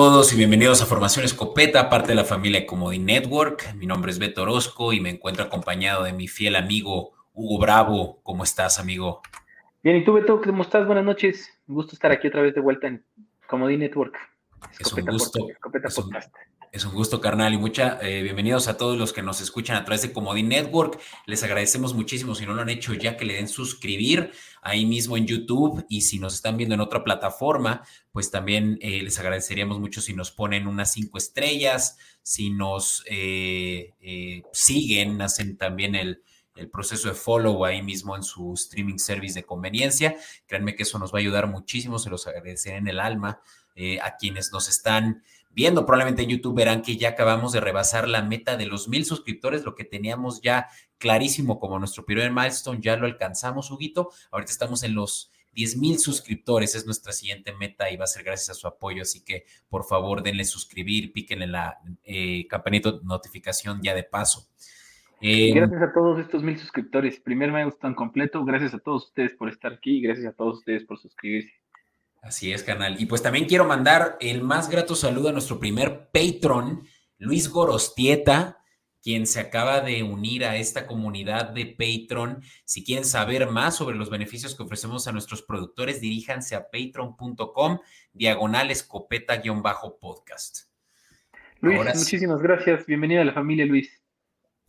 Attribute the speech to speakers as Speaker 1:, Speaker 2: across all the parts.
Speaker 1: todos y bienvenidos a Formación Escopeta, parte de la familia Comodi Network. Mi nombre es Beto Orozco y me encuentro acompañado de mi fiel amigo Hugo Bravo. ¿Cómo estás, amigo?
Speaker 2: Bien, ¿y tú, Beto? ¿Cómo estás? Buenas noches. Un gusto estar aquí otra vez de vuelta en Comodi Network.
Speaker 1: es un gusto. es un, gusto, carnal, y mucha eh, bienvenidos a todos los que nos escuchan a través de Comodi Network. Les agradecemos muchísimo si no lo han hecho ya que le den suscribir ahí mismo en YouTube y si nos están viendo en otra plataforma, pues también eh, les agradeceríamos mucho si nos ponen unas cinco estrellas, si nos eh, siguen, hacen también el, el proceso de follow ahí mismo en su streaming service de conveniencia. Créanme que eso nos va a ayudar muchísimo, se los agradeceré en el alma a quienes nos están viendo probablemente en YouTube verán que ya acabamos de rebasar la meta de los mil suscriptores, lo que teníamos ya clarísimo como nuestro primer milestone, ya lo alcanzamos, Huguito. Ahorita estamos en los 10 mil suscriptores, es nuestra siguiente meta y va a ser gracias a su apoyo, así que por favor denle suscribir, piquen en la eh, campanita de notificación ya de paso.
Speaker 2: Eh, gracias a todos estos mil suscriptores. Primer milestone completo. Gracias a todos ustedes por estar aquí y gracias a todos ustedes por suscribirse.
Speaker 1: Así es, canal. Y pues también quiero mandar el más grato saludo a nuestro primer patron, Luis Gorostieta, quien se acaba de unir a esta comunidad de Patreon. Si quieren saber más sobre los beneficios que ofrecemos a nuestros productores, diríjanse a patreon.com, diagonal escopeta-podcast.
Speaker 2: Luis, muchísimas gracias. Bienvenido a la familia, Luis.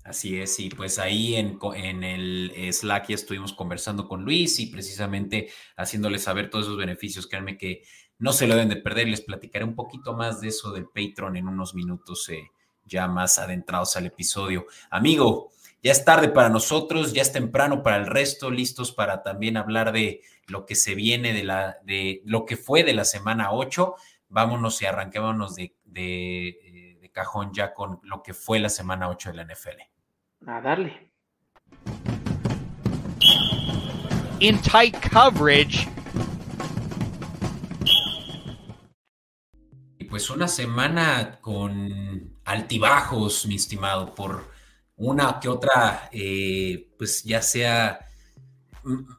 Speaker 1: Así es, y pues ahí en, en, el Slack ya estuvimos conversando con Luis y precisamente haciéndole saber todos esos beneficios. Créanme que no se lo deben de perder. Les platicaré un poquito más de eso del Patreon en unos minutos eh, ya más adentrados al episodio. Amigo, ya es tarde para nosotros, ya es temprano para el resto, listos para también hablar de lo que se viene de la, de lo que fue de la semana 8. Vámonos y arranquémonos de, de, eh, de cajón ya con lo que fue la semana 8 de la NFL.
Speaker 2: A darle.
Speaker 3: In tight coverage.
Speaker 1: Y pues una semana con altibajos, mi estimado, por una que otra, eh, pues ya sea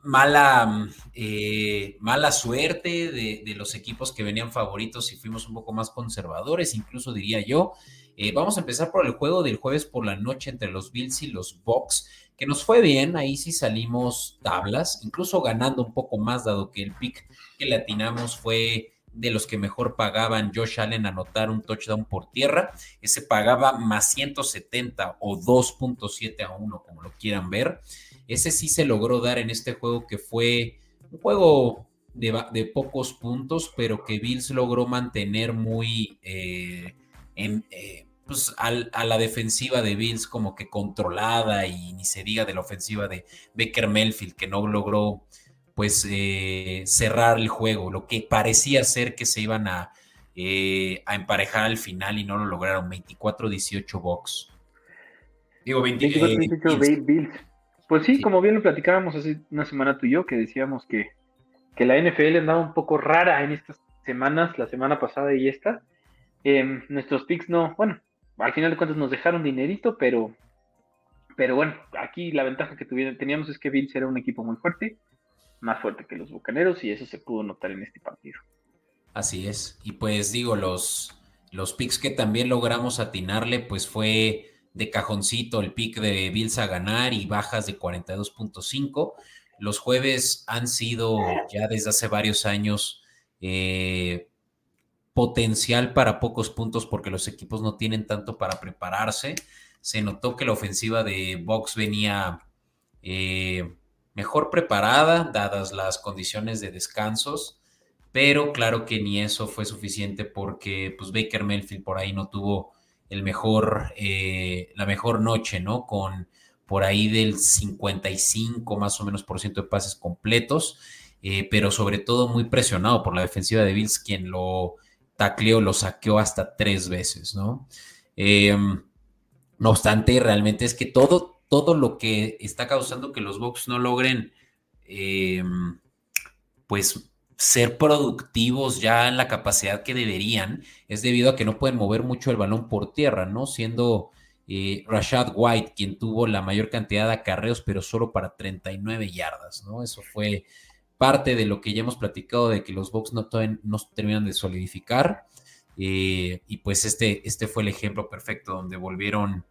Speaker 1: mala, eh, mala suerte de, de, los equipos que venían favoritos y fuimos un poco más conservadores, incluso diría yo, eh, vamos a empezar por el juego del jueves por la noche entre los Bills y los Bucks, que nos fue bien, ahí sí salimos tablas, incluso ganando un poco más, dado que el pick que le atinamos fue de los que mejor pagaban Josh Allen anotar un touchdown por tierra, ese pagaba más 170 o 2.7 a 1, como lo quieran ver. Ese sí se logró dar en este juego que fue un juego de, pocos puntos, pero que Bills logró mantener muy eh, en, eh, pues, a la defensiva de Bills como que controlada y ni se diga de la ofensiva de Baker Melfield que no logró pues eh, cerrar el juego, lo que parecía ser que se iban a, eh, a emparejar al final y no lo lograron, 24-18 box.
Speaker 2: Digo, 24-18 eh, Bills. Pues sí, como bien lo platicábamos hace una semana tú y yo, que decíamos que, que la NFL andaba un poco rara en estas semanas, la semana pasada y esta. Nuestros picks no, bueno, al final de cuentas nos dejaron dinerito, pero, pero bueno, aquí la ventaja que teníamos es que Bills era un equipo muy fuerte, más fuerte que los Bucaneros, y eso se pudo notar en este partido.
Speaker 1: Así es. Y pues digo, los, los picks que también logramos atinarle, pues fue de cajoncito el pick de Bills a ganar y bajas de 42.5. Los jueves han sido ya desde hace varios años eh, potencial para pocos puntos porque los equipos no tienen tanto para prepararse. Se notó que la ofensiva de Box venía eh, mejor preparada, dadas las condiciones de descansos, pero claro que ni eso fue suficiente porque pues, Baker Melfield por ahí no tuvo el mejor, eh, la mejor noche, ¿no? Con por ahí del 55 más o menos por ciento de pases completos, eh, pero sobre todo muy presionado por la defensiva de Bills, quien lo tacleo lo saqueó hasta tres veces, ¿no? Em, no obstante, realmente es que todo, todo lo que está causando que los Bucks no logren, em, pues, ser productivos ya en la capacidad que deberían, es debido a que no pueden mover mucho el balón por tierra, ¿no? Siendo eh, Rashad White quien tuvo la mayor cantidad de acarreos, pero solo para 39 yardas, ¿no? Eso fue parte de lo que ya hemos platicado de que los Bucks no, no terminan de solidificar. Eh, y pues este, este fue el ejemplo perfecto donde volvieron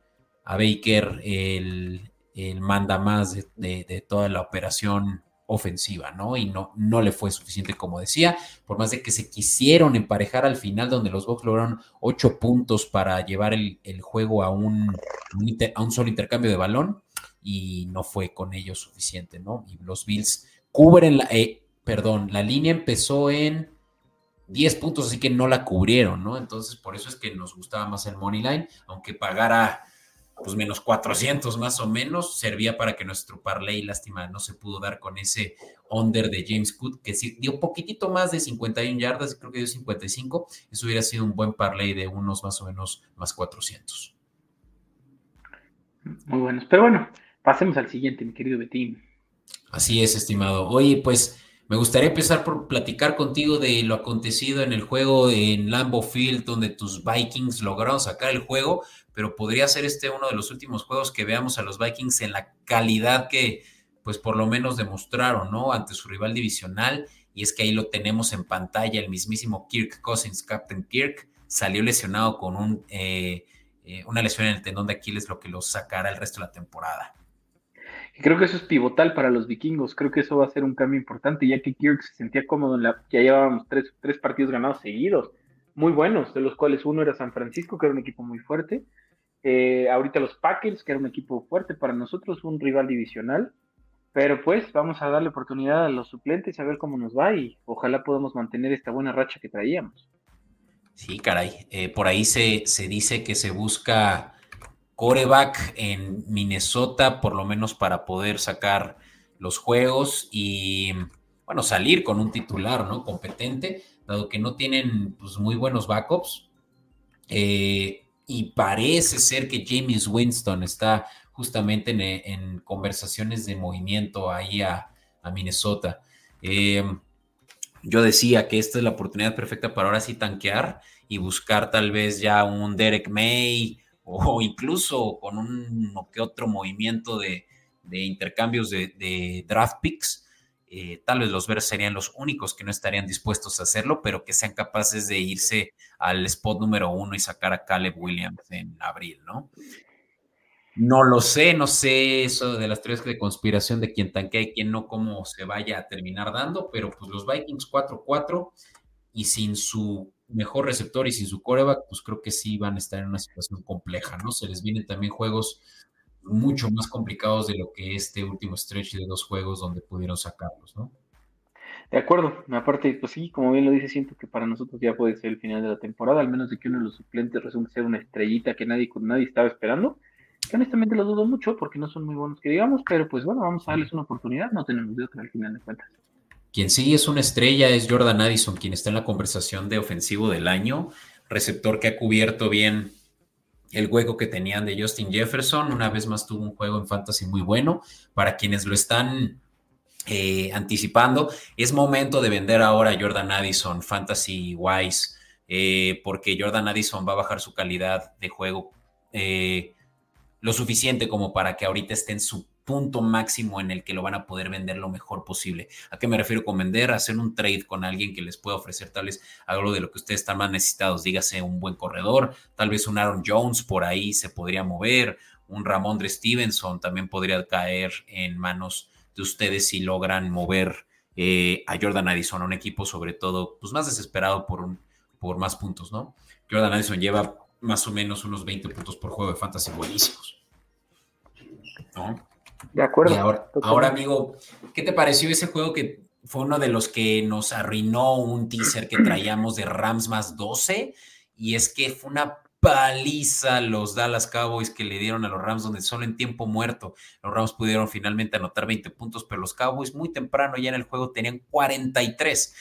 Speaker 1: a Baker el, manda más de, toda la operación ofensiva, ¿no? Y no, no le fue suficiente, como decía, por más de que se quisieron emparejar al final, donde los Bucks lograron ocho puntos para llevar el, juego a un, a un solo intercambio de balón, y no fue con ellos suficiente, ¿no? Y los Bills cubren la, eh, perdón, la línea empezó en 10 puntos, así que no la cubrieron, ¿no? Entonces, por eso es que nos gustaba más el Money Line, aunque pagara pues menos 400 más o menos, servía para que nuestro parlay, lástima, no se pudo dar con ese under de James Cook, que sí dio poquitito más de 51 yardas, creo que dio 55, eso hubiera sido un buen parlay de unos más o menos más 400.
Speaker 2: Muy buenos, pero bueno, pasemos al siguiente, mi querido Betín.
Speaker 1: Así es, estimado. Oye, pues me gustaría empezar por platicar contigo de lo acontecido en el juego en Lambeau Field, donde tus Vikings lograron sacar el juego, pero podría ser este uno de los últimos juegos que veamos a los Vikings en la calidad que, pues por lo menos demostraron, ¿no? Ante su rival divisional. Y es que ahí lo tenemos en pantalla, el mismísimo Kirk Cousins, Captain Kirk, salió lesionado con un, eh, eh, una lesión en el tendón de Aquiles, lo que lo sacará el resto de la temporada.
Speaker 2: Creo que eso es pivotal para los vikingos. Creo que eso va a ser un cambio importante, ya que Kirk se sentía cómodo en la. Ya llevábamos tres, tres partidos ganados seguidos, muy buenos, de los cuales uno era San Francisco, que era un equipo muy fuerte. Eh, ahorita los Packers, que era un equipo fuerte para nosotros, un rival divisional. Pero pues vamos a darle oportunidad a los suplentes a ver cómo nos va y ojalá podamos mantener esta buena racha que traíamos.
Speaker 1: Sí, caray. Eh, por ahí se, se dice que se busca coreback en Minnesota, por lo menos para poder sacar los juegos y, bueno, salir con un titular, ¿no? Competente, dado que no tienen pues, muy buenos backups. Eh, y parece ser que James Winston está justamente en, conversaciones de movimiento ahí a, Minnesota. Eh, yo decía que esta es la oportunidad perfecta para ahora sí tanquear y buscar tal vez ya un Derek May o incluso con un que otro movimiento de, intercambios de, draft picks. Eh, tal vez los Bears serían los únicos que no estarían dispuestos a hacerlo, pero que sean capaces de irse al spot número uno y sacar a Caleb Williams en abril, ¿no? No lo sé, no sé eso de las tres de conspiración de quién tanquea y quién no, cómo se vaya a terminar dando, pero pues los Vikings 4-4 y sin su mejor receptor y sin su coreback, pues creo que sí van a estar en una situación compleja, ¿no? Se les vienen también juegos mucho más complicados de lo que este último stretch de dos juegos donde pudieron sacarlos, ¿no?
Speaker 2: De acuerdo, aparte, pues sí, como bien lo dice, siento que para nosotros ya puede ser el final de la temporada, al menos de que uno de los suplentes resulte ser una estrellita que nadie, nadie estaba esperando. Que honestamente lo dudo mucho porque no son muy buenos que digamos, pero pues bueno, vamos a darles una oportunidad, no tenemos de otra al final de cuentas.
Speaker 1: Quien sí es una estrella es Jordan Addison, quien está en la conversación de ofensivo del año, receptor que ha cubierto bien el hueco que tenían de Justin Jefferson. Una vez más tuvo un juego en fantasy muy bueno. Para quienes lo están eh, anticipando, es momento de vender ahora a Jordan Addison, fantasy wise, eh, porque Jordan Addison va a bajar su calidad de juego eh, lo suficiente como para que ahorita esté en su punto máximo en el que lo van a poder vender lo mejor posible. ¿A qué me refiero con vender? Hacer un trade con alguien que les pueda ofrecer tal vez algo de lo que ustedes están más necesitados, dígase un buen corredor, tal vez un Aaron Jones por ahí se podría mover, un Ramondre Stevenson también podría caer en manos de ustedes si logran mover eh, a Jordan Addison, un equipo sobre todo pues más desesperado por, un, por más puntos, ¿no? Jordan Addison lleva más o menos unos 20 puntos por juego de fantasy buenísimos. ¿no?
Speaker 2: De acuerdo.
Speaker 1: ahora, amigo, ¿qué te pareció ese juego que fue uno de los que nos arruinó un teaser que traíamos de Rams más 12? Y es que fue una paliza los Dallas Cowboys que le dieron a los Rams, donde solo en tiempo muerto los Rams pudieron finalmente anotar 20 puntos, pero los Cowboys muy temprano ya en el juego tenían 43.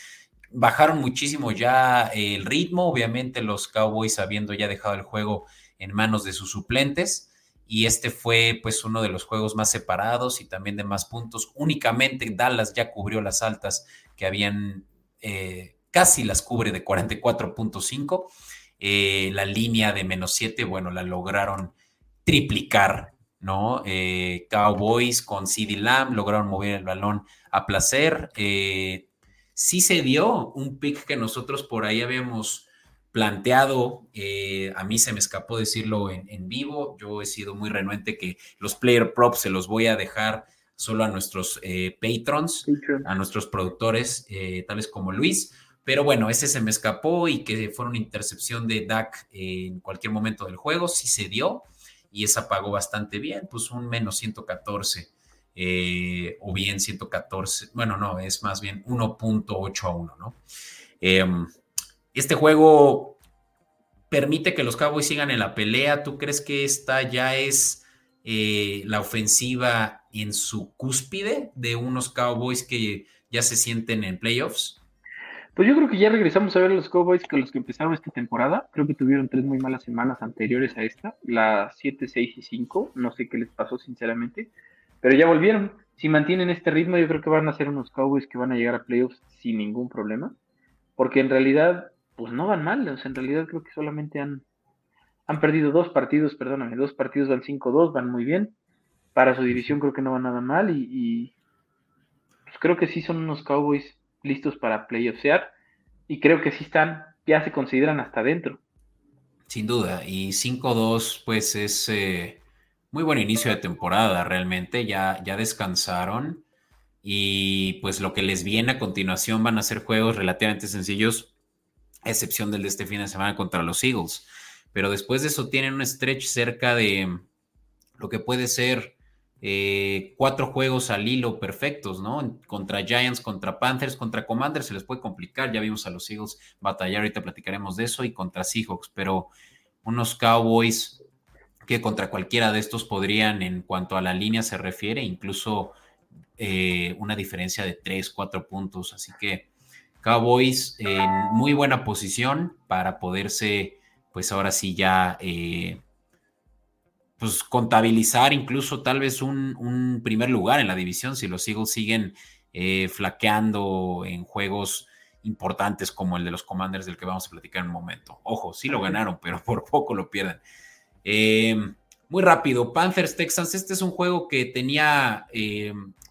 Speaker 1: Bajaron muchísimo ya el ritmo, obviamente los Cowboys habiendo ya dejado el juego en manos de sus suplentes y este fue pues uno de los juegos más separados y también de más puntos. Únicamente Dallas ya cubrió las altas que habían, eh, casi las cubre de 44.5. Eh, la línea de menos 7, bueno, la lograron triplicar, ¿no? Eh, Cowboys con CD Lamb lograron mover el balón a placer. sí se dio un pick que nosotros por ahí habíamos planteado. Eh, a mí se me escapó decirlo en, vivo. Yo he sido muy renuente que los player props se los voy a dejar solo a nuestros eh, patrons, a nuestros productores, eh, tales como Luis. Pero bueno, ese se me escapó y que fue una intercepción de Dak en cualquier momento del juego, sí se dio y esa pagó bastante bien, pues un menos 114 o bien 114, bueno, no, es más bien 1.8 a 1, ¿no? Este juego permite que los Cowboys sigan en la pelea. ¿Tú crees que esta ya es eh, la ofensiva en su cúspide de unos Cowboys que ya se sienten en playoffs?
Speaker 2: Pues yo creo que ya regresamos a ver a los Cowboys con los que empezaron esta temporada. Creo que tuvieron tres muy malas semanas anteriores a esta, la 7, 6 y 5. No sé qué les pasó sinceramente, pero ya volvieron. Si mantienen este ritmo, yo creo que van a ser unos Cowboys que van a llegar a playoffs sin ningún problema. Porque en realidad pues no van mal. En realidad creo que solamente han, han perdido dos partidos, perdóname, dos partidos van 5-2, van muy bien. Para su división creo que no van nada mal y, pues creo que sí son unos Cowboys listos para playoffsear y creo que sí están, ya se consideran hasta adentro.
Speaker 1: Sin duda, y 5-2 pues es eh, muy buen inicio de temporada realmente, ya, ya descansaron y pues lo que les viene a continuación van a ser juegos relativamente sencillos excepción del de este fin de semana contra los Eagles. Pero después de eso tienen un stretch cerca de lo que puede ser eh, cuatro juegos al hilo perfectos, ¿no? Contra Giants, contra Panthers, contra Commanders se les puede complicar. Ya vimos a los Eagles batallar, ahorita platicaremos de eso, y contra Seahawks, pero unos Cowboys que contra cualquiera de estos podrían, en cuanto a la línea se refiere, incluso eh, una diferencia de tres, cuatro puntos. Así que Cowboys en muy buena posición para poderse, pues ahora sí ya, eh, pues contabilizar incluso tal vez un, primer lugar en la división si los Eagles siguen eh, flaqueando en juegos importantes como el de los Commanders del que vamos a platicar en un momento. Ojo, sí lo ganaron, pero por poco lo pierden. Eh, muy rápido, Panthers Texans, este es un juego que tenía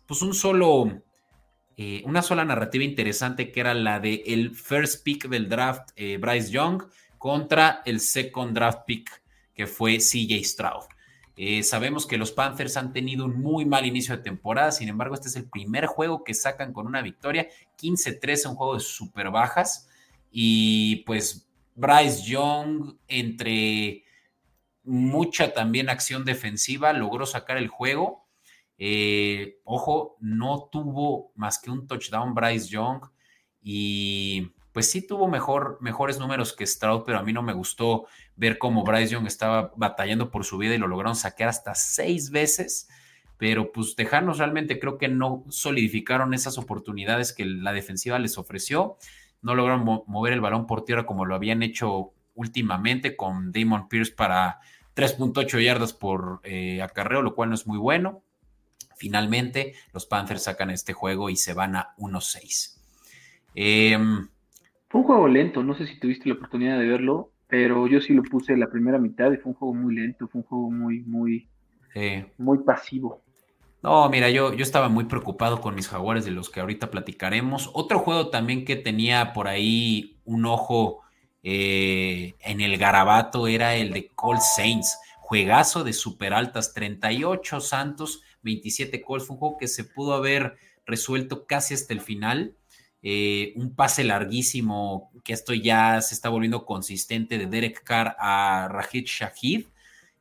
Speaker 1: pues un solo eh, una sola narrativa interesante que era la de el first pick del draft, eh, Bryce Young, contra el second draft pick, que fue CJ Stroud. Eh, sabemos que los Panthers han tenido un muy mal inicio de temporada, sin embargo, este es el primer juego que sacan con una victoria, 15-13, un juego de super bajas, y pues Bryce Young, entre mucha también acción defensiva, logró sacar el juego eh, ojo, no tuvo más que un touchdown Bryce Young y pues sí tuvo mejor, mejores números que Stroud, pero a mí no me gustó ver cómo Bryce Young estaba batallando por su vida y lo lograron saquear hasta seis veces. Pero pues Tejanos realmente creo que no solidificaron esas oportunidades que la defensiva les ofreció. No lograron mover el balón por tierra como lo habían hecho últimamente con Damon Pierce para 3.8 yardas por eh, acarreo, lo cual no es muy bueno. Finalmente, los Panthers sacan este juego y se van a 1-6.
Speaker 2: Em, fue un juego lento, no sé si tuviste la oportunidad de verlo, pero yo sí lo puse la primera mitad y fue un juego muy lento, fue un juego muy, muy, muy pasivo.
Speaker 1: No, mira, yo, yo estaba muy preocupado con mis jaguares de los que ahorita platicaremos. Otro juego también que tenía por ahí un ojo eh, en el garabato era el de Cold Saints. Juegazo de super altas, 38 Santos, 27 calls. Fue un juego que se pudo haber resuelto casi hasta el final. Eh, un pase larguísimo, que esto ya se está volviendo consistente de Derek Carr a Rajid Shahid,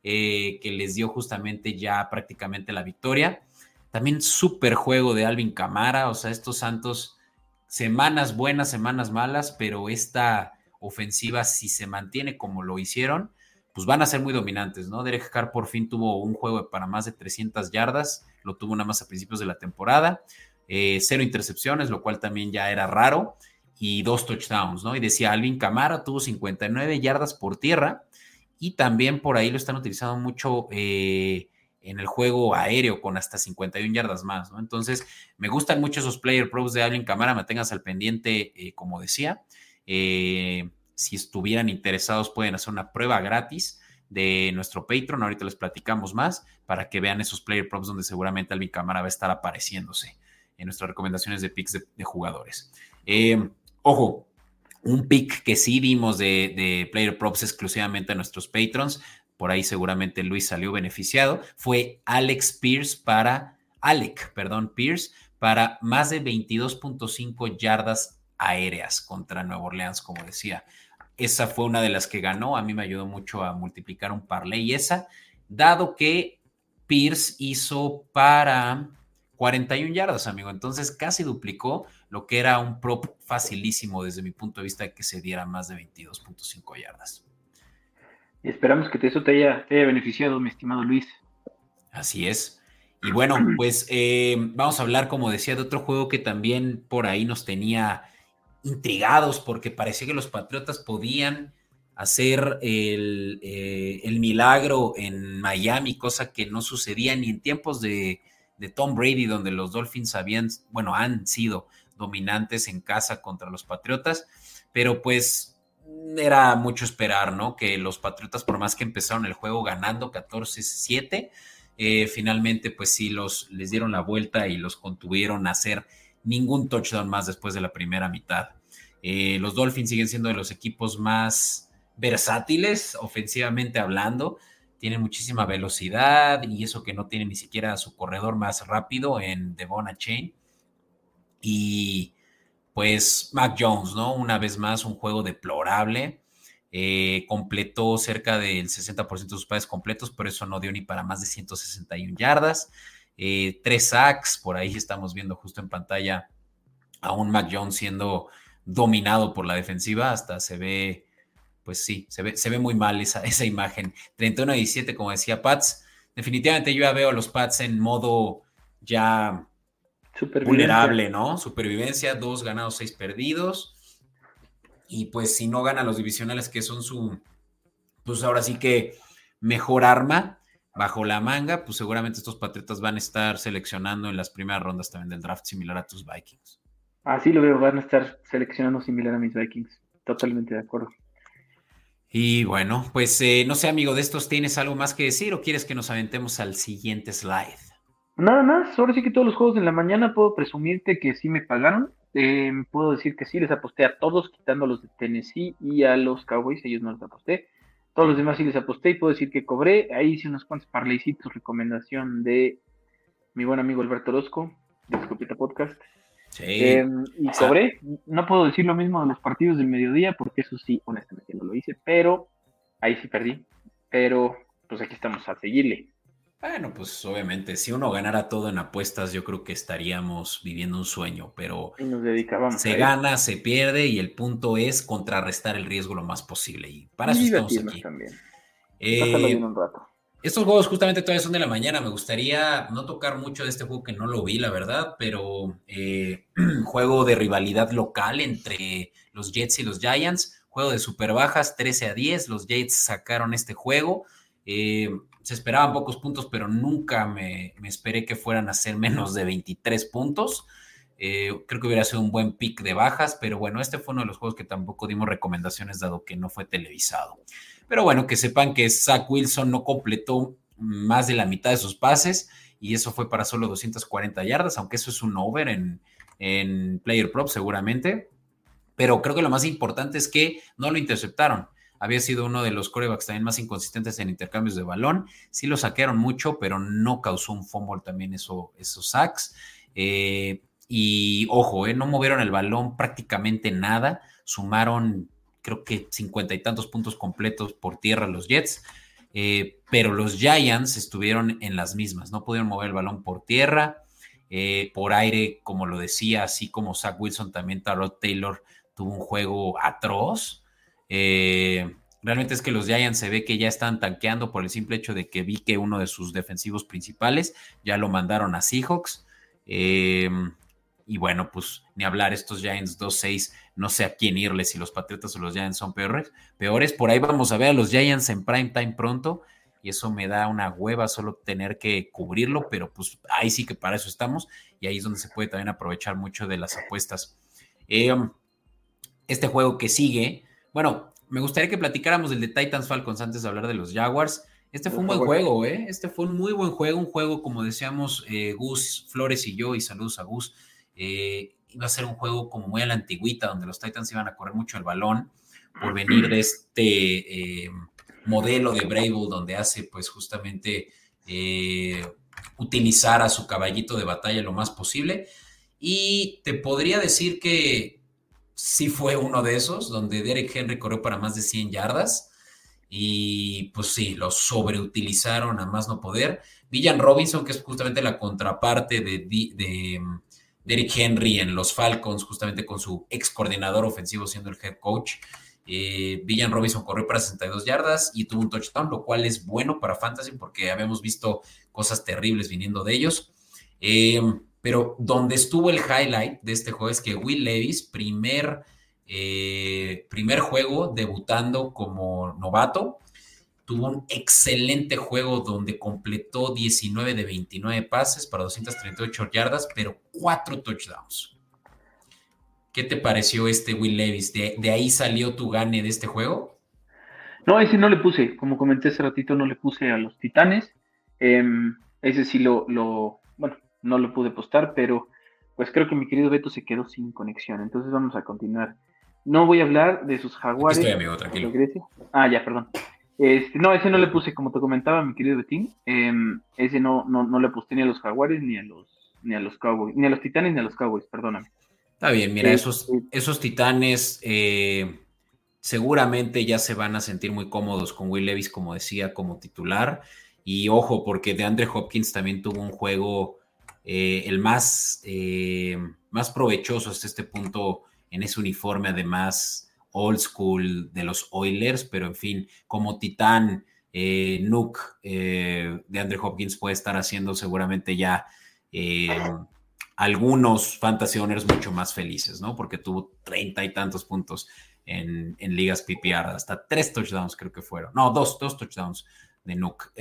Speaker 1: eh, que les dio justamente ya prácticamente la victoria. También súper juego de Alvin Camara, o sea, estos Santos, semanas buenas, semanas malas, pero esta ofensiva, si se mantiene como lo hicieron, pues van a ser muy dominantes, ¿no? Derek Carr por fin tuvo un juego para más de 300 yardas, lo tuvo nada más a principios de la temporada, eh, cero intercepciones, lo cual también ya era raro, y dos touchdowns, ¿no? Y decía Alvin Camara tuvo 59 yardas por tierra, y también por ahí lo están utilizando mucho eh, en el juego aéreo con hasta 51 yardas más, ¿no? Entonces, me gustan mucho esos player pros de Alvin Camara, me tengas al pendiente, eh, como decía. Si estuvieran interesados, pueden hacer una prueba gratis de nuestro Patreon. Ahorita les platicamos más para que vean esos player props donde seguramente Alvin Cámara va a estar apareciéndose en nuestras recomendaciones de picks de, jugadores. Eh, ojo, Un pick que sí dimos de, de Player Props exclusivamente a nuestros patrons, por ahí seguramente Luis salió beneficiado, fue Alex Pierce para, Alec, perdón, Pierce, para más de 22.5 yardas aéreas contra Nueva Orleans, como decía. Esa fue una de las que ganó, a mí me ayudó mucho a multiplicar un parlay y esa, dado que Pierce hizo para 41 yardas, amigo, entonces casi duplicó lo que era un prop facilísimo desde mi punto de vista que se diera más de 22.5 yardas.
Speaker 2: Y esperamos que eso te haya, beneficiado, mi estimado Luis.
Speaker 1: Así es. Y bueno, pues eh, vamos a hablar, como decía, de otro juego que también por ahí nos tenía intrigados porque parecía que los Patriotas podían hacer el, eh, el, milagro en Miami, cosa que no sucedía ni en tiempos de, de, Tom Brady, donde los Dolphins habían, bueno, han sido dominantes en casa contra los Patriotas, pero pues era mucho esperar, ¿no? Que los Patriotas, por más que empezaron el juego ganando 14-7, eh, finalmente pues sí los, les dieron la vuelta y los contuvieron a hacer ningún touchdown más después de la primera mitad. Eh, los Dolphins siguen siendo de los equipos más versátiles, ofensivamente hablando. Tienen muchísima velocidad y eso que no tiene ni siquiera su corredor más rápido en Devon Chain. Y pues Mac Jones, ¿no? Una vez más, un juego deplorable. Eh, completó cerca del 60% de sus pases completos, pero eso no dio ni para más de 161 yardas. Eh, tres sacks, por ahí estamos viendo justo en pantalla a un Mac Jones siendo dominado por la defensiva, hasta se ve, pues sí, se ve, se ve muy mal esa, esa imagen. 31 a 17, como decía Pats. Definitivamente yo ya veo a los Pats en modo ya vulnerable, ¿no? Supervivencia, dos ganados, seis perdidos. Y pues si no gana los divisionales, que son su, pues ahora sí que mejor arma bajo la manga, pues seguramente estos Patriotas van a estar seleccionando en las primeras rondas también del draft, similar a tus Vikings.
Speaker 2: Así lo veo, van a estar seleccionando similar a mis Vikings. Totalmente de acuerdo.
Speaker 1: Y bueno, pues eh, no sé, amigo, de estos tienes algo más que decir o quieres que nos aventemos al siguiente slide?
Speaker 2: Nada más, ahora sí que todos los juegos de la mañana puedo presumirte que sí me pagaron. Eh, puedo decir que sí les aposté a todos, quitando a los de Tennessee y a los Cowboys, ellos no les aposté. Todos los demás sí les aposté y puedo decir que cobré. Ahí hice unos cuantos parleycitos, recomendación de mi buen amigo Alberto Orozco, de Escopeta Podcast. Em, y cobré. No puedo decir lo mismo de los partidos del mediodía, porque eso sí, honestamente no lo hice, pero ahí sí perdí. Pero pues aquí estamos a seguirle.
Speaker 1: Bueno, pues obviamente, si uno ganara todo en apuestas, yo creo que estaríamos viviendo un sueño, pero se gana, se pierde y el punto es contrarrestar el riesgo lo más posible. Y para eso estamos aquí. También. Eh, un rato. Estos juegos justamente todavía son de la mañana. Me gustaría no tocar mucho de este juego que no lo vi, la verdad, pero eh, juego de rivalidad local entre los Jets y los Giants. Juego de super bajas, 13 a 10. Los Jets sacaron este juego. Eh, se esperaban pocos puntos, pero nunca me, esperé que fueran a ser menos de 23 puntos. Eh, creo que hubiera sido un buen pick de bajas, pero bueno, este fue uno de los juegos que tampoco dimos recomendaciones dado que no fue televisado. Pero bueno, que sepan que Zach Wilson no completó más de la mitad de sus pases y eso fue para solo 240 yardas, aunque eso es un over en, en Player Prop seguramente. Pero creo que lo más importante es que no lo interceptaron. Había sido uno de los corebacks también más inconsistentes en intercambios de balón. Sí lo saquearon mucho, pero no causó un fumble también eso, esos sacks. Eh, y ojo, eh, no movieron el balón prácticamente nada. Sumaron creo que cincuenta y tantos puntos completos por tierra los Jets, eh, pero los Giants estuvieron en las mismas, no pudieron mover el balón por tierra, por aire, como lo decía, así como Zach Wilson, también Tarot Taylor tuvo un juego atroz. Eh, realmente es que los Giants se ve que ya están tanqueando por el simple hecho de que vi que uno de sus defensivos principales ya lo mandaron a Seahawks. y bueno, pues ni hablar, estos Giants 2-6 no sé a quién irle, si los Patriotas o los Giants son peores. Peores, por ahí vamos a ver a los Giants en prime time pronto y eso me da una hueva solo tener que cubrirlo, pero pues ahí sí que para eso estamos y ahí es donde se puede también aprovechar mucho de las apuestas. Eh, este juego que sigue, bueno, me gustaría que platicáramos del de Titans Falcons antes de hablar de los Jaguars. Este fue un buen juego, ¿eh? Este fue un muy buen juego, un juego, como decíamos, eh, Gus Flores y yo, y saludos a Gus, eh, iba a ser un juego como muy a la antigüita, donde los Titans iban a correr mucho el balón por venir de este eh, modelo de Brable, donde hace pues justamente utilizar a su caballito de batalla lo más posible. Y te podría decir que sí fue uno de esos, donde Derek Henry corrió para más de 100 yardas. Y pues sí, lo sobreutilizaron a más no poder. Villan Robinson, que es justamente la contraparte de, de, mm, Derek Henry en los Falcons, justamente con su ex coordinador ofensivo siendo el head coach. Eh, Villan Robinson corrió para 62 yardas y tuvo un touchdown, lo cual es bueno para Fantasy porque habíamos visto cosas terribles viniendo de ellos. Eh, pero donde estuvo el highlight de este juego es que Will Levis, primer, eh, primer juego debutando como novato, tuvo un excelente juego donde completó 19 de 29 pases para 238 yardas, pero cuatro touchdowns. ¿Qué te pareció este Will Levis? ¿De, ahí salió tu gane de este juego?
Speaker 2: No, ese no le puse. Como comenté hace ratito, no le puse a los Titanes. Em, ese sí lo, lo, bueno, no lo pude postar, pero pues creo que mi querido Beto se quedó sin conexión. Entonces vamos a continuar. No voy a hablar de sus jaguares.
Speaker 1: estoy, amigo, tranquilo.
Speaker 2: Ah, ya, perdón. Este, no, ese no le puse, como te comentaba, mi querido Betín. Em, ese no, no, no le puse ni a los jaguares, ni a los, ni a los Cowboys, ni a los Titanes, ni a los Cowboys, perdóname.
Speaker 1: Está bien, mira, esos, esos titanes eh, seguramente ya se van a sentir muy cómodos con Will Levis, como decía, como titular. Y ojo, porque de Andre Hopkins también tuvo un juego eh, el más, eh, más provechoso hasta este punto en ese uniforme, además old school de los Oilers, pero en fin, como titán, Nook de Andre Hopkins puede estar haciendo seguramente ya algunos fantasy owners mucho más felices, ¿no? Porque tuvo treinta y tantos puntos en, ligas PPR, hasta tres touchdowns creo que fueron. No, dos, dos touchdowns de Nook.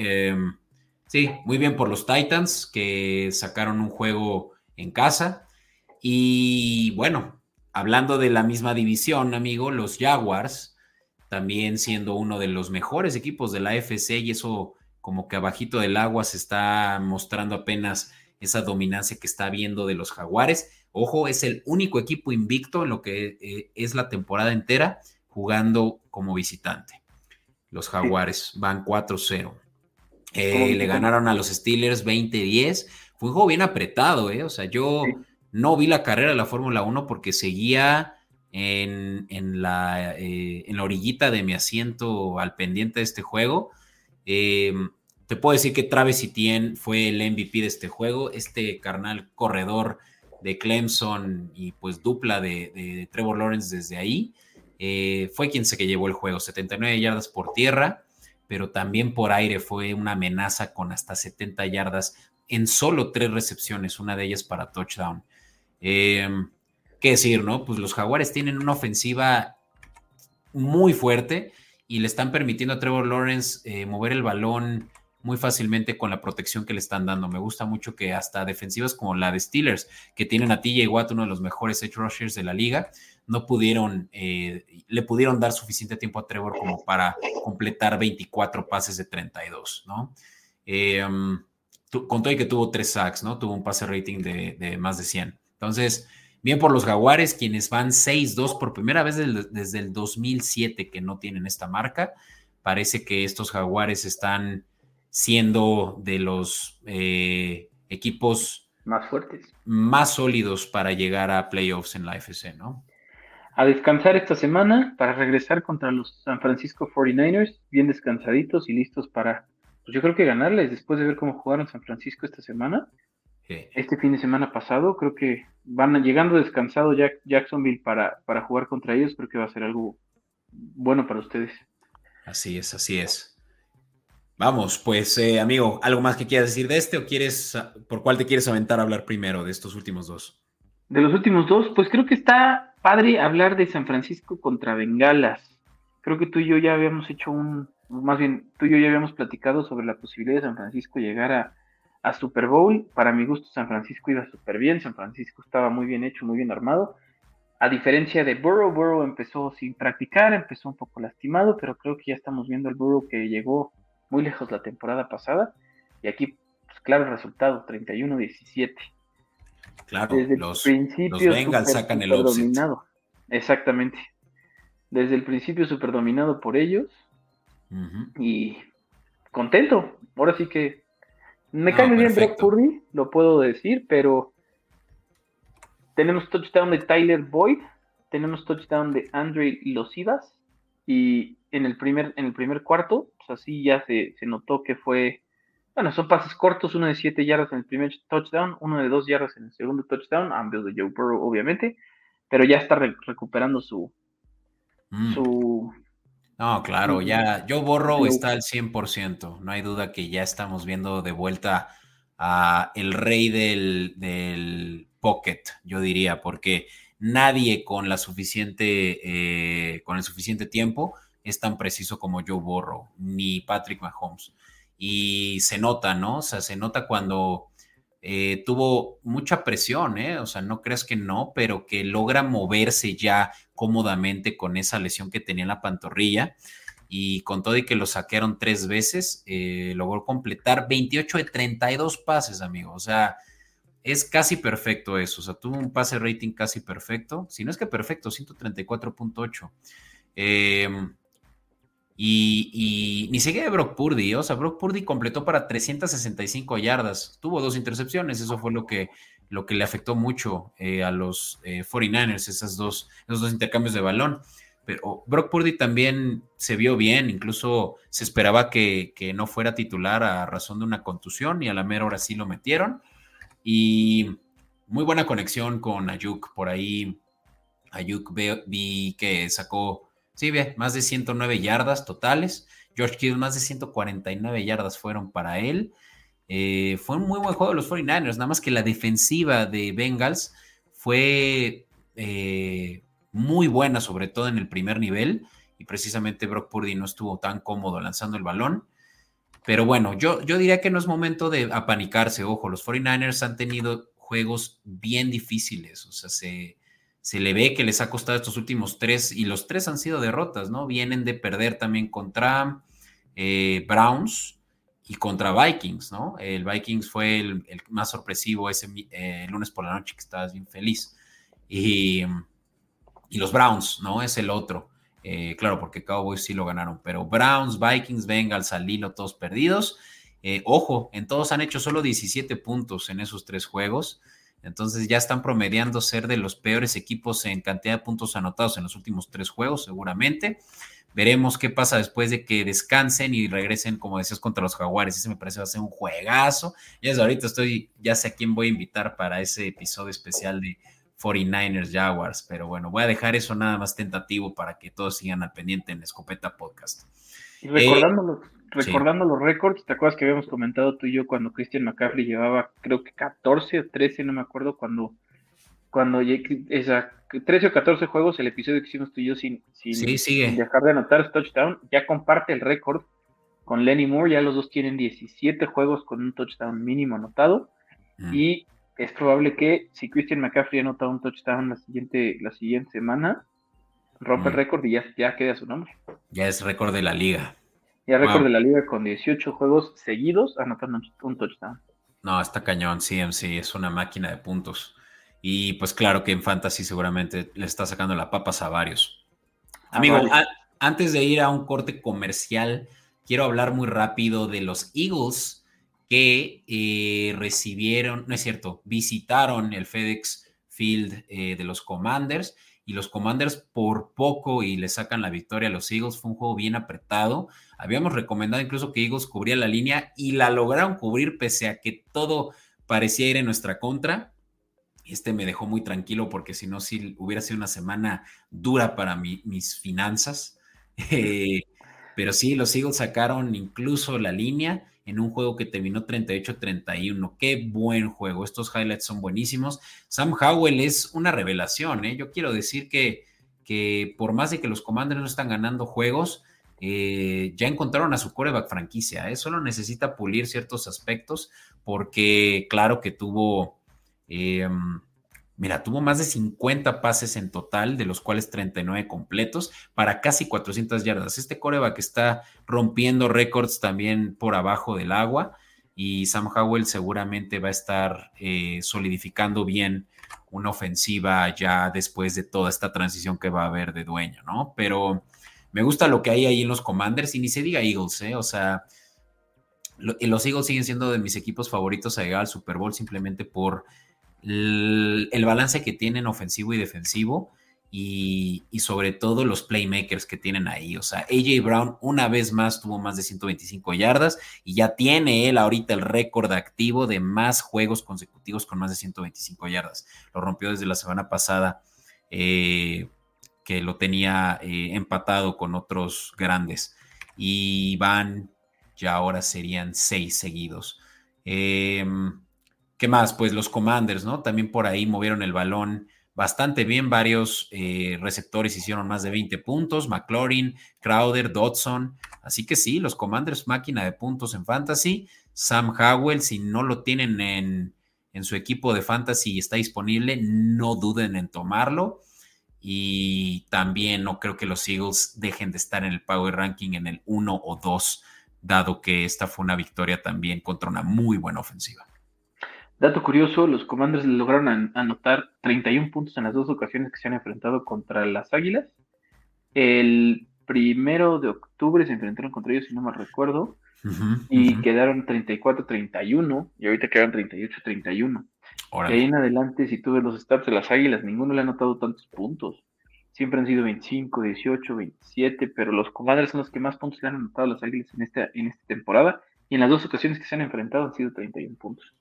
Speaker 1: Sí, muy bien por los Titans que sacaron un juego en casa. Y bueno, hablando de la misma división, amigo, los Jaguars, también siendo uno de los mejores equipos de la FC y eso como que abajito del agua se está mostrando apenas esa dominancia que está viendo de los Jaguares. Ojo, es el único equipo invicto en lo que eh, es la temporada entera jugando como visitante. Los Jaguares van 4-0. Eh, le ganaron a los Steelers 20-10. Fue un juego bien apretado, ¿eh? O sea, yo no vi la carrera de la Fórmula 1 porque seguía en, la, eh, en la orillita de mi asiento al pendiente de este juego. Eh, te puedo decir que Travis Etienne fue el MVP de este juego, este carnal corredor de Clemson y pues dupla de, Trevor Lawrence desde ahí. Eh, fue quien se que llevó el juego, 79 yardas por tierra, pero también por aire fue una amenaza con hasta 70 yardas en solo tres recepciones, una de ellas para touchdown. Em, ¿Qué decir, no? Pues los Jaguares tienen una ofensiva muy fuerte y le están permitiendo a Trevor Lawrence eh, mover el balón muy fácilmente con la protección que le están dando. Me gusta mucho que hasta defensivas como la de Steelers, que tienen a TJ Watt, uno de los mejores edge rushers de la liga, no pudieron, eh, le pudieron dar suficiente tiempo a Trevor como para completar 24 pases de 32, ¿no? Eh, um, con todo y que tuvo tres sacks, ¿no? Tuvo un pase rating de, de más de 100. Entonces, bien por los Jaguares, quienes van 6-2 por primera vez desde el 2007 que no tienen esta marca. Parece que estos Jaguares están siendo de los eh, equipos
Speaker 2: más fuertes,
Speaker 1: más sólidos para llegar a playoffs en la FC, ¿no?
Speaker 2: A descansar esta semana para regresar contra los San Francisco 49ers, bien descansaditos y listos para, pues yo creo que ganarles después de ver cómo jugaron San Francisco esta semana. Este fin de semana pasado, creo que van llegando descansado Jacksonville para, para jugar contra ellos, creo que va a ser algo bueno para ustedes.
Speaker 1: Así es, así es. Vamos, pues eh, amigo, ¿algo más que quieras decir de este o quieres, por cuál te quieres aventar a hablar primero de estos últimos dos?
Speaker 2: De los últimos dos, pues creo que está padre hablar de San Francisco contra Bengalas. Creo que tú y yo ya habíamos hecho un, más bien, tú y yo ya habíamos platicado sobre la posibilidad de San Francisco llegar a, Super Bowl. Para mi gusto, San Francisco iba súper bien, San Francisco estaba muy bien hecho, muy bien armado. A diferencia de Burrow, Burrow empezó sin practicar, empezó un poco lastimado, pero creo que ya estamos viendo el Burrow que llegó muy lejos la temporada pasada. Y aquí, pues claro, resultado, 31-17.
Speaker 1: Claro, Desde los, el principio los sacan el dominado.
Speaker 2: Exactamente. Desde el principio super dominado por ellos. Y contento. Ahora sí que me cae muy bien Brock Purdy, lo puedo decir, pero tenemos touchdown de Tyler Boyd, tenemos touchdown de Andre Losivas y en el primer, en el primer cuarto, pues así ya se, notó que fue, bueno, son pases cortos, uno de 7 yardas en el primer touchdown, uno de 2 yardas en el segundo touchdown, ambos de Joe Burrow obviamente, pero ya está recuperando su, mm. su...
Speaker 1: No, claro, ya Joe Burrow está al 100%, no hay duda que ya estamos viendo de vuelta a el rey del, del pocket, yo diría, porque nadie con la suficiente, eh, con el suficiente tiempo es tan preciso como Joe Burrow, ni Patrick Mahomes. Y se nota, ¿no? O sea, se nota cuando eh, tuvo mucha presión, ¿eh? O sea, no crees que no, pero que logra moverse ya cómodamente con esa lesión que tenía en la pantorrilla. Y con todo y que lo saquearon tres veces, eh, logró completar 28 de 32 pases, amigo. O sea, es casi perfecto eso. O sea, tuvo un pase rating casi perfecto. Si no es que perfecto, 134.8. Em, y, ni siquiera Brock Purdy. O sea, Brock Purdy completó para 365 yardas. Tuvo dos intercepciones. Eso fue lo que, lo que le afectó mucho eh, a los 49ers, eh, esas dos, esos dos intercambios de balón. Pero Brock Purdy también se vio bien, incluso se esperaba que, que, no fuera titular a razón de una contusión y a la mera hora sí lo metieron. Y muy buena conexión con Ayuk. Por ahí Ayuk vi, que sacó, sí, ve, más de 109 yardas totales. George Kittle, más de 149 yardas fueron para él. Eh, fue un muy buen juego de los 49ers, nada más que la defensiva de Bengals fue eh, muy buena, sobre todo en el primer nivel, y precisamente Brock Purdy no estuvo tan cómodo lanzando el balón. Pero bueno, yo, yo diría que no es momento de apanicarse. Ojo, los 49ers han tenido juegos bien difíciles. O sea, se, se le ve que les ha costado estos últimos tres y los tres han sido derrotas, ¿no? Vienen de perder también contra eh, Browns y contra Vikings, ¿no? El Vikings fue el, más sorpresivo ese eh, lunes por la noche que estabas bien feliz. Y, y los Browns, ¿no? Es el otro. Eh, claro, porque Cowboys sí lo ganaron, pero Browns, Vikings, Bengals, al hilo, todos perdidos. Ojo, en todos han hecho solo 17 puntos en esos tres juegos. Entonces ya están promediando ser de los peores equipos en cantidad de puntos anotados en los últimos tres juegos, seguramente. Veremos qué pasa después de que descansen y regresen, como decías, contra los Jaguares. Ese me parece va a ser un juegazo. Y es ahorita estoy, ya sé a quién voy a invitar para ese episodio especial de 49ers Jaguars, pero bueno, voy a dejar eso nada más tentativo para que todos sigan al pendiente en Escopeta Podcast.
Speaker 2: Y recordando, los, recordando los récords, ¿te acuerdas que habíamos comentado tú y yo cuando Christian McCaffrey llevaba creo que 14 o 13, no me acuerdo, cuando, cuando esa, 13 o 14 juegos, el episodio que hicimos tú y yo sin, sin, dejar de anotar touchdown, ya comparte el récord con Lenny Moore, ya los dos tienen 17 juegos con un touchdown mínimo anotado. Mm. Y es probable que si Christian McCaffrey anota un touchdown la siguiente, la siguiente semana, rompe el mm. récord y ya, ya queda su nombre.
Speaker 1: Ya es récord de la liga.
Speaker 2: Ya récord de la liga con 18 juegos seguidos anotando un touchdown.
Speaker 1: No, está cañón, CMC es una máquina de puntos. Y pues claro que en Fantasy seguramente le está sacando la papas a varios. Amigo, antes de ir a un corte comercial, quiero hablar muy rápido de los Eagles que eh, recibieron, no es cierto, visitaron el FedEx Field eh, de los Commanders y los Commanders por poco y le sacan la victoria a los Eagles. Fue un juego bien apretado. Habíamos recomendado incluso que Eagles cubría la línea y la lograron cubrir pese a que todo parecía ir en nuestra contra. Este me dejó muy tranquilo porque si no, sí hubiera sido una semana dura para mis finanzas. Eh, pero sí, los Eagles sacaron incluso la línea en un juego que terminó 38-31. Qué buen juego. Estos highlights son buenísimos. Sam Howell es una revelación. ¿eh? Yo quiero decir que, que por más de que los Commanders no están ganando juegos, eh, ya encontraron a su coreback franquicia. ¿eh? Solo necesita pulir ciertos aspectos porque claro que tuvo... Em, Mira, tuvo más de 50 pases en total, de los cuales 39 completos, para casi 400 yardas. Este coreback está rompiendo récords también por abajo del agua. y Sam Howell seguramente va a estar eh, solidificando bien una ofensiva ya después de toda esta transición que va a haber de dueño, ¿no? Pero me gusta lo que hay ahí en los Commanders y ni se diga Eagles, ¿eh? O sea, los Eagles siguen siendo de mis equipos favoritos a llegar al Super Bowl simplemente por el, balance que tienen ofensivo y defensivo y, sobre todo los playmakers que tienen ahí. O sea, AJ Brown una vez más tuvo más de 125 yardas y ya tiene él ahorita el récord activo de más juegos consecutivos con más de 125 yardas. Lo rompió desde la semana pasada. Eh, que lo tenía eh, empatado con otros grandes. Y van, ya ahora serían seis seguidos. Em, ¿Qué más? Pues los Commanders, ¿no? También por ahí movieron el balón bastante bien. Varios eh, receptores hicieron más de 20 puntos. McLaurin, Crowder, Dodson. Así que sí, los Commanders, máquina de puntos en fantasy. Sam Howell, si no lo tienen en, en su equipo de fantasy y está disponible, no duden en tomarlo. Y también no creo que los Eagles dejen de estar en el Power Ranking en el 1 o 2, dado que esta fue una victoria también contra una muy buena ofensiva.
Speaker 2: Dato curioso, los Commanders lograron anotar 31 puntos en las dos ocasiones que se han enfrentado contra las Águilas. El primero de octubre se enfrentaron contra ellos, si no me recuerdo, y quedaron 34-31, y ahorita quedaron 38-31. De ahí en adelante, si tú ves los stats de las Águilas, ninguno le ha anotado tantos puntos. Siempre han sido 25, 18, 27, pero los Commanders son los que más puntos le han anotado a las Águilas en esta, en esta temporada. Y en las dos ocasiones que se han enfrentado han sido 31 puntos.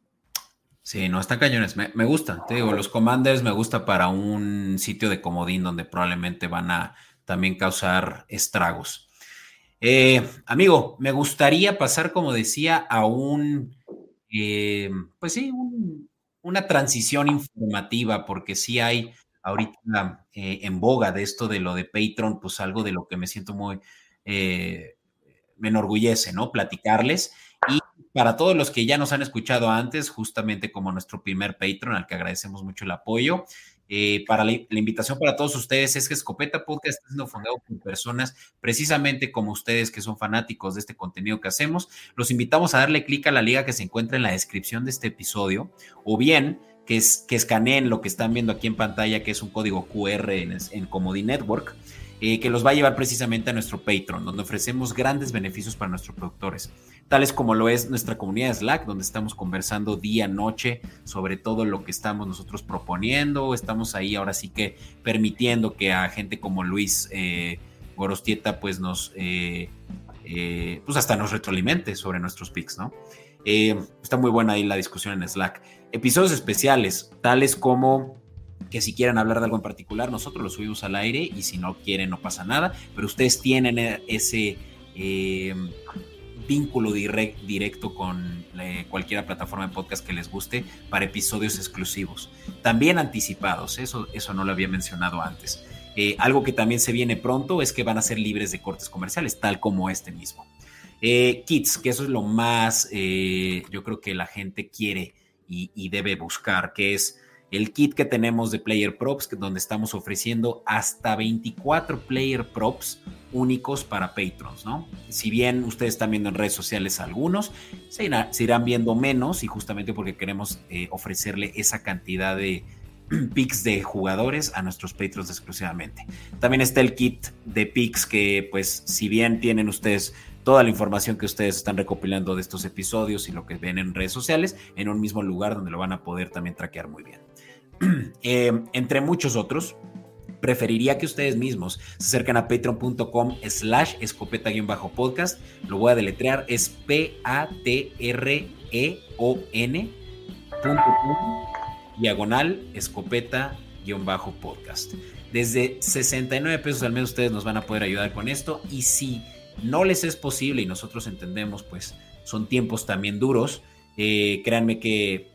Speaker 1: Sí, no, están cañones. Me, me gustan. Te digo, los Commanders me gusta para un sitio de comodín donde probablemente van a también causar estragos. Eh, amigo, me gustaría pasar, como decía, a un, eh, pues sí, una transición informativa, porque sí hay ahorita eh, en boga de esto de lo de Patreon, pues algo de lo que me siento muy, me enorgullece, ¿no? Platicarles. Y para todos los que ya nos han escuchado antes, justamente como nuestro primer Patreon, al que agradecemos mucho el apoyo, eh, para la, invitación para todos ustedes es que Escopeta Podcast está siendo fundado por personas precisamente como ustedes que son fanáticos de este contenido que hacemos. Los invitamos a darle clic a la liga que se encuentra en la descripción de este episodio o bien que, es, escaneen lo que están viendo aquí en pantalla, que es un código QR en, en Comedy Network eh, que los va a llevar precisamente a nuestro Patreon, donde ofrecemos grandes beneficios para nuestros productores, tales como lo es nuestra comunidad Slack, donde estamos conversando día, noche sobre todo lo que estamos nosotros proponiendo. Estamos ahí ahora sí que permitiendo que a gente como Luis eh, Gorostieta pues nos, eh, eh, pues hasta nos retroalimente sobre nuestros picks, ¿no? está muy buena ahí la discusión en Slack. Episodios especiales, tales como que si quieren hablar de algo en particular, nosotros lo subimos al aire y si no quieren no pasa nada, pero ustedes tienen e-, ese eh, vínculo directo con eh, cualquier plataforma de podcast que les guste para episodios exclusivos, también anticipados, eso, eso no lo había mencionado antes. Eh, algo que también se viene pronto es que van a ser libres de cortes comerciales, tal como este mismo. kits, que eso es lo más, yo creo que la gente quiere y, y debe buscar, que es el kit que tenemos de Player Props, donde estamos ofreciendo hasta 24 Player Props únicos para patrons, ¿no? Si bien ustedes están viendo en redes sociales algunos, se, irán viendo menos y justamente porque queremos eh, ofrecerle esa cantidad de picks de jugadores a nuestros patrons exclusivamente. También está el kit de picks que pues si bien tienen ustedes toda la información que ustedes están recopilando de estos episodios y lo que ven en redes sociales en un mismo lugar donde lo van a poder también traquear muy bien. Eh, entre muchos otros, preferiría que ustedes mismos se acerquen a patreon.com slash escopeta-podcast. Lo voy a deletrear, es P-A-T-R-E-O-N diagonal escopeta-podcast. Desde 69 pesos al mes ustedes nos van a poder ayudar con esto y si no les es posible y nosotros entendemos pues son tiempos también duros, eh, créanme que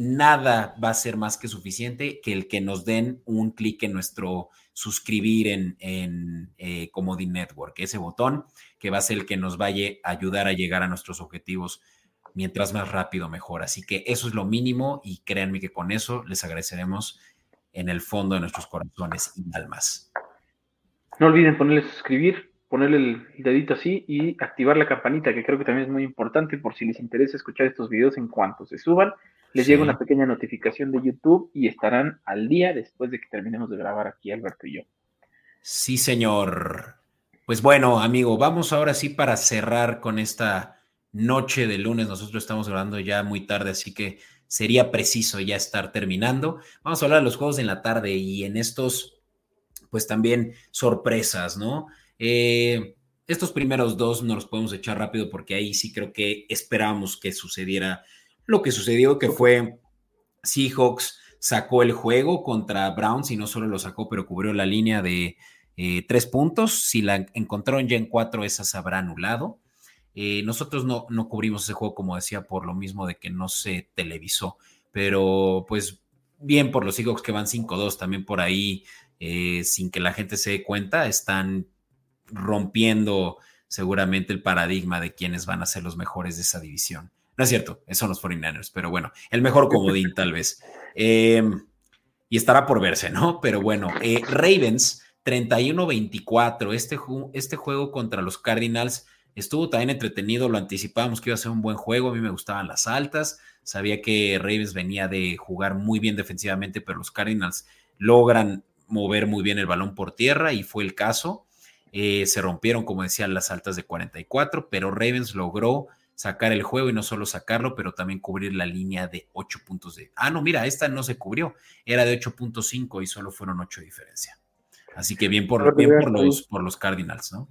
Speaker 1: nada va a ser más que suficiente que el que nos den un clic en nuestro suscribir en, en eh, Network, ese botón que va a ser el que nos vaya a ayudar a llegar a nuestros objetivos mientras más rápido mejor. Así que eso es lo mínimo y créanme que con eso les agradeceremos en el fondo de nuestros corazones y almas.
Speaker 2: No olviden ponerle suscribir ponerle el dedito así y activar la campanita, que creo que también es muy importante por si les interesa escuchar estos videos en cuanto se suban. Les llega una pequeña notificación de YouTube y estarán al día después de que terminemos de grabar aquí Alberto y yo.
Speaker 1: Sí, señor. Pues bueno, amigo, vamos ahora sí para cerrar con esta noche de lunes. Nosotros estamos grabando ya muy tarde, así que sería preciso ya estar terminando. Vamos a hablar de los juegos en la tarde y en estos, pues también sorpresas, ¿no? Eh, estos primeros dos no los podemos echar rápido porque ahí sí creo que esperamos que sucediera lo que sucedió, que fue Seahawks sacó el juego contra Browns y no solo lo sacó, pero cubrió la línea de eh, tres puntos. Si la encontraron ya en cuatro, esa se habrá anulado. Eh, nosotros no, no cubrimos ese juego, como decía, por lo mismo de que no se televisó, pero pues bien por los Seahawks que van 5-2, también por ahí, sin que la gente se dé cuenta, están rompiendo seguramente el paradigma de quiénes van a ser los mejores de esa división. No es cierto, son los 49ers, pero bueno, el mejor comodín tal vez. Em, y estará por verse, ¿no? Pero bueno, eh, Ravens 31-24, este, este juego contra los Cardinals estuvo también entretenido, lo anticipábamos que iba a ser un buen juego, a mí me gustaban las altas, sabía que Ravens venía de jugar muy bien defensivamente, pero los Cardinals logran mover muy bien el balón por tierra y fue el caso. Eh, se rompieron, como decían, las altas de 44, pero Ravens logró sacar el juego y no solo sacarlo, pero también cubrir la línea de 8 puntos de... Ah, no, mira, esta no se cubrió, era de 8.5 y solo fueron 8 de diferencia. Así que bien por, bien por, los, por los Cardinals, ¿no?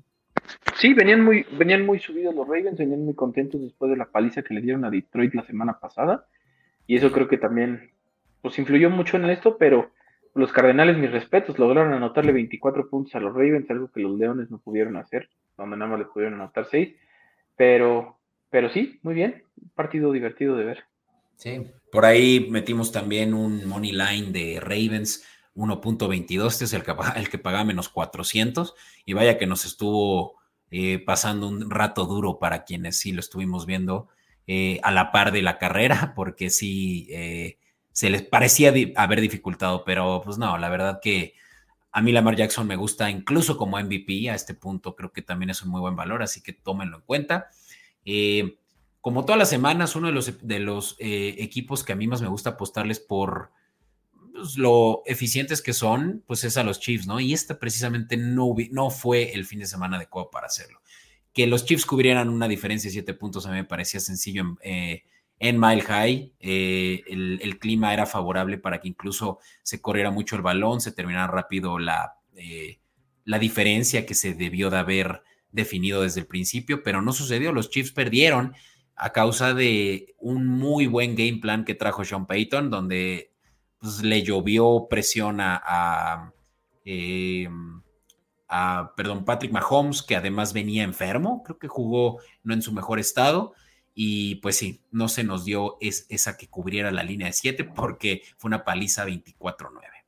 Speaker 2: Sí, venían muy, venían muy subidos los Ravens, venían muy contentos después de la paliza que le dieron a Detroit la semana pasada. Y eso creo que también pues influyó mucho en esto, pero los Cardenales, mis respetos, lograron anotarle 24 puntos a los Ravens, algo que los Leones no pudieron hacer, donde nada más les pudieron anotar 6. Pero, pero sí, muy bien, partido divertido de ver.
Speaker 1: Sí, por ahí metimos también un money line de Ravens 1.22, este es el que, el que pagaba menos 400 y vaya que nos estuvo eh, pasando un rato duro para quienes sí lo estuvimos viendo eh, a la par de la carrera, porque sí eh, se les parecía haber dificultado, pero pues no, la verdad que a mí Lamar Jackson me gusta incluso como MVP, a este punto creo que también es un muy buen valor, así que tómenlo en cuenta. Eh, como todas las semanas, uno de los, eh, equipos que a mí más me gusta apostarles por pues, lo eficientes que son, pues es a los Chiefs, ¿no? Y este precisamente no, no fue el fin de semana adecuado para hacerlo. Que los Chiefs cubrieran una diferencia de siete puntos a mí me parecía sencillo eh, en Mile High. Eh, el, clima era favorable para que incluso se corriera mucho el balón, se terminara rápido la, eh, la diferencia que se debió de haber definido desde el principio, pero no sucedió. Los Chiefs perdieron a causa de un muy buen game plan que trajo Sean Payton, donde pues, le llovió presión a, em, a, perdón, Patrick Mahomes, que además venía enfermo, creo que jugó no en su mejor estado. Y pues sí, no se nos dio esa que cubriera la línea de 7 porque fue una paliza 24-9.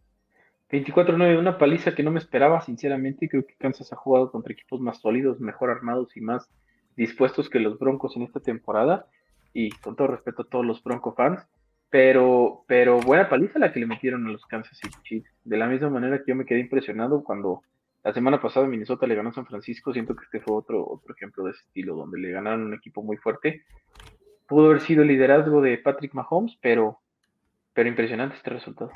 Speaker 2: 24-9, una paliza que no me esperaba, sinceramente. Creo que Kansas ha jugado contra equipos más sólidos, mejor armados y más dispuestos que los Broncos en esta temporada. Y con todo respeto a todos los Bronco fans. Pero, pero buena paliza la que le metieron a los Kansas City Chiefs. De la misma manera que yo me quedé impresionado cuando la semana pasada Minnesota le ganó a San Francisco, siento que este fue otro, otro ejemplo de ese estilo, donde le ganaron un equipo muy fuerte. Pudo haber sido el liderazgo de Patrick Mahomes, pero, pero impresionante este resultado.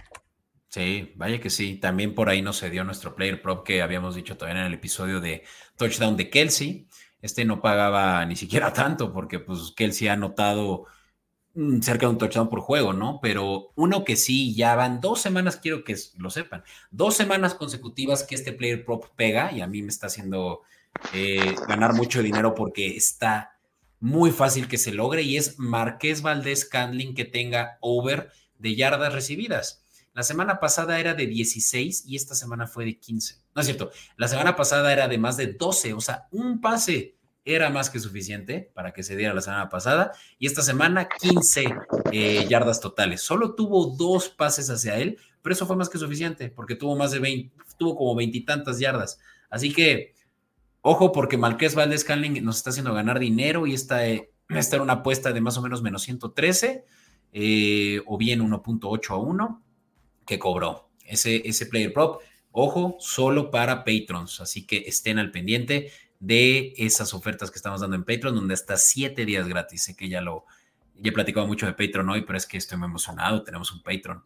Speaker 1: Sí, vaya que sí. También por ahí nos dio nuestro player prop que habíamos dicho todavía en el episodio de touchdown de Kelsey. Este no pagaba ni siquiera tanto porque pues Kelsey ha anotado Mm, cerca de un touchdown por juego, ¿no? Pero uno que sí, ya van dos semanas, quiero que lo sepan, dos semanas consecutivas que este player prop pega y a mí me está haciendo eh, ganar mucho dinero porque está muy fácil que se logre y es Marqués Valdés Candling que tenga over de yardas recibidas. La semana pasada era de 16 y esta semana fue de 15. No es cierto, la semana pasada era de más de 12, o sea, un pase era más que suficiente para que se diera la semana pasada. Y esta semana, 15 eh, yardas totales. Solo tuvo dos pases hacia él, pero eso fue más que suficiente, porque tuvo más de 20, tuvo como veintitantas yardas. Así que, ojo, porque Marqués Valdés Canling nos está haciendo ganar dinero y esta, eh, era una apuesta de más o menos menos 113, eh, o bien 1.8 a 1, que cobró ese, ese player prop. Ojo, solo para patrons, así que estén al pendiente de esas ofertas que estamos dando en Patreon, donde hasta siete días gratis. Sé que ya lo, ya he platicado mucho de Patreon hoy, pero es que estoy muy emocionado. Tenemos un Patreon,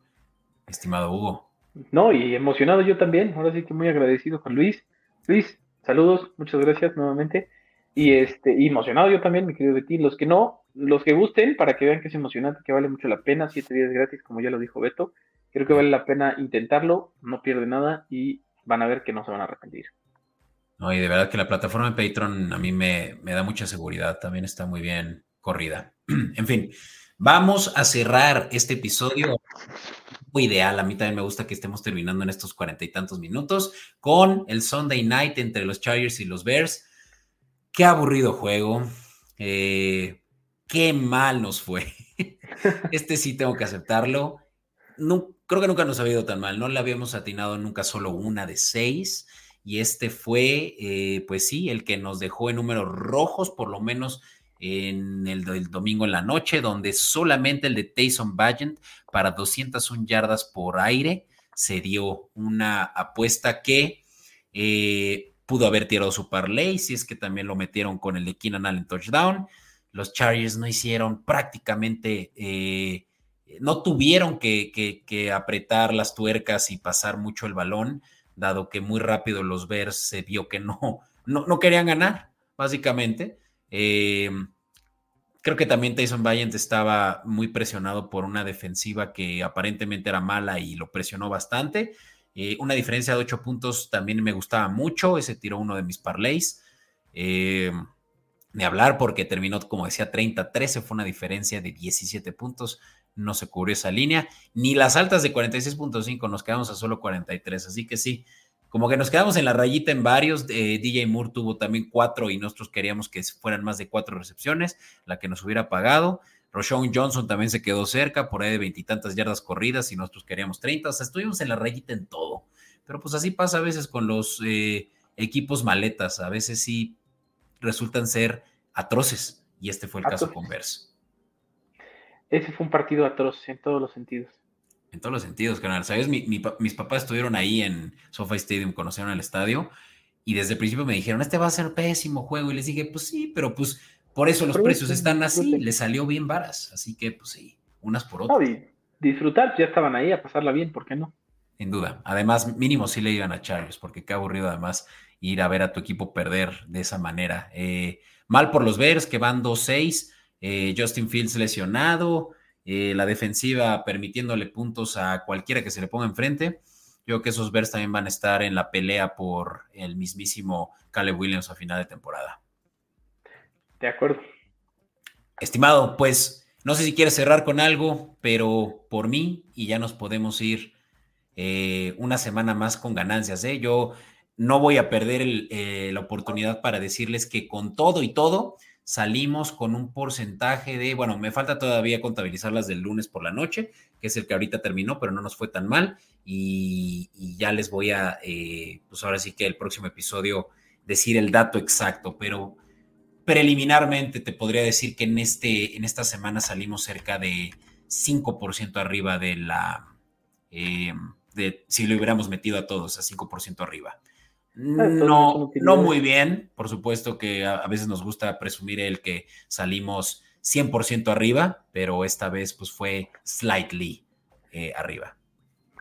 Speaker 1: estimado Hugo.
Speaker 2: No, y emocionado yo también. Ahora sí que muy agradecido con Luis. Luis, saludos, muchas gracias nuevamente. Y este, y emocionado yo también, mi querido Betty. Los que no, los que gusten, para que vean que es emocionante, que vale mucho la pena, siete días gratis, como ya lo dijo Beto. Creo que vale la pena intentarlo, no pierde nada y van a ver que no se van a arrepentir.
Speaker 1: No, y de verdad que la plataforma de Patreon a mí me, me da mucha seguridad, también está muy bien corrida. en fin, vamos a cerrar este episodio muy ideal. A mí también me gusta que estemos terminando en estos cuarenta y tantos minutos con el Sunday night entre los Chargers y los Bears. Qué aburrido juego. Eh, qué mal nos fue. Este sí tengo que aceptarlo. No, creo que nunca nos ha ido tan mal. No le habíamos atinado nunca solo una de seis. Y este fue, eh, pues sí, el que nos dejó en números rojos, por lo menos en el, domingo en la noche, donde solamente el de Taysom Bagent para 201 yardas por aire se dio una apuesta que eh, pudo haber tirado su parlay, si es que también lo metieron con el de Keenan Allen touchdown. Los Chargers no hicieron prácticamente, eh, no tuvieron que, apretar las tuercas y pasar mucho el balón, dado que muy rápido los Bears se vio que no, no, querían ganar, básicamente. Eh, creo que también Tyson Bryant estaba muy presionado por una defensiva que aparentemente era mala y lo presionó bastante. Eh, una diferencia de 8 puntos también me gustaba mucho. Ese tiró uno de mis parlays. Eh, de hablar porque terminó, como decía, 30-13. Fue una diferencia de 17 puntos. No se cubrió esa línea. Ni las altas de 46.5 nos quedamos a solo 43. Así que sí, como que nos quedamos en la rayita en varios. Eh, DJ Moore tuvo también cuatro y nosotros queríamos que fueran más de cuatro recepciones, la que nos hubiera pagado. Roshon Johnson también se quedó cerca, por ahí de veintitantas yardas corridas y nosotros queríamos 30. O sea, estuvimos en la rayita en todo. Pero pues así pasa a veces con los eh, equipos maletas. A veces sí resultan ser atroces. Y este fue el caso con Bears.
Speaker 2: Ese fue un partido atroz en todos los sentidos.
Speaker 1: En todos los sentidos, canal. Sabes, mis papás estuvieron ahí en SoFi Stadium, conocieron el estadio y desde el principio me dijeron, este va a ser pésimo juego. Y les dije, pues sí, pero pues por eso los precios están así. Le salió bien varas. Así que, pues sí, unas por otras.
Speaker 2: disfrutar, ya estaban ahí a pasarla bien, ¿por qué no?
Speaker 1: Sin duda. Además, mínimo sí le iban a Chargers, porque qué aburrido además ir a ver a tu equipo perder de esa manera. Eh, mal por los Bears, que van 2-6. Eh, Justin Fields lesionado. Eh, la defensiva permitiéndole puntos a cualquiera que se le ponga enfrente. Yo creo que esos Bears también van a estar en la pelea por el mismísimo Caleb Williams a final de temporada.
Speaker 2: De acuerdo.
Speaker 1: Estimado, pues no sé si quieres cerrar con algo, pero por mí y ya nos podemos ir eh, una semana más con ganancias. ¿eh? Yo no voy a perder la oportunidad para decirles que con todo y todo, salimos con un porcentaje de, bueno, me falta todavía contabilizar las del lunes por la noche, que es el que ahorita terminó, pero no nos fue tan mal. Y, ya les voy a, eh, pues ahora sí que el próximo episodio decir el dato exacto, pero preliminarmente te podría decir que en, este, en esta semana salimos cerca de 5% arriba de la, eh, de si lo hubiéramos metido a todos, a 5% arriba. No, no muy bien. Por supuesto que a, veces nos gusta presumir el que salimos 100% arriba, pero esta vez pues fue slightly eh, arriba.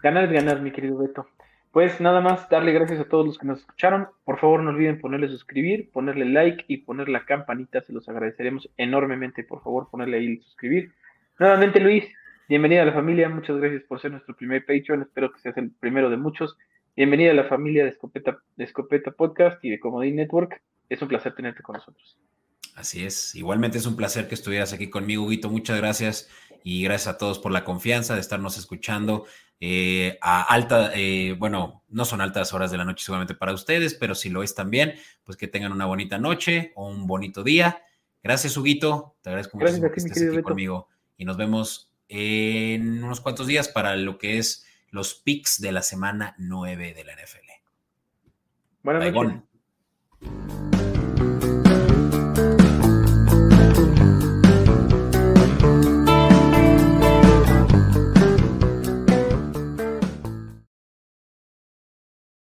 Speaker 2: Ganar es ganar, mi querido Beto. Pues nada más darle gracias a todos los que nos escucharon. Por favor, no olviden ponerle suscribir, ponerle like y poner la campanita. Se los agradeceremos enormemente. Por favor, ponerle ahí suscribir. Nuevamente, Luis, bienvenida a la familia. Muchas gracias por ser nuestro primer Patreon. Espero que seas el primero de muchos. Bienvenida a la familia de Escopeta, de Escopeta Podcast y de Comodín Network. Es un placer tenerte con nosotros.
Speaker 1: Así es. Igualmente es un placer que estuvieras aquí conmigo, Huguito. Muchas gracias y gracias a todos por la confianza de estarnos escuchando eh, a alta, eh, bueno, no son altas horas de la noche seguramente para ustedes, pero si lo es también, pues que tengan una bonita noche o un bonito día. Gracias, Huguito. Te agradezco mucho que estés aquí conmigo y nos vemos en unos cuantos días para lo que es los picks de la semana 9 de la NFL.
Speaker 2: Buenas noches.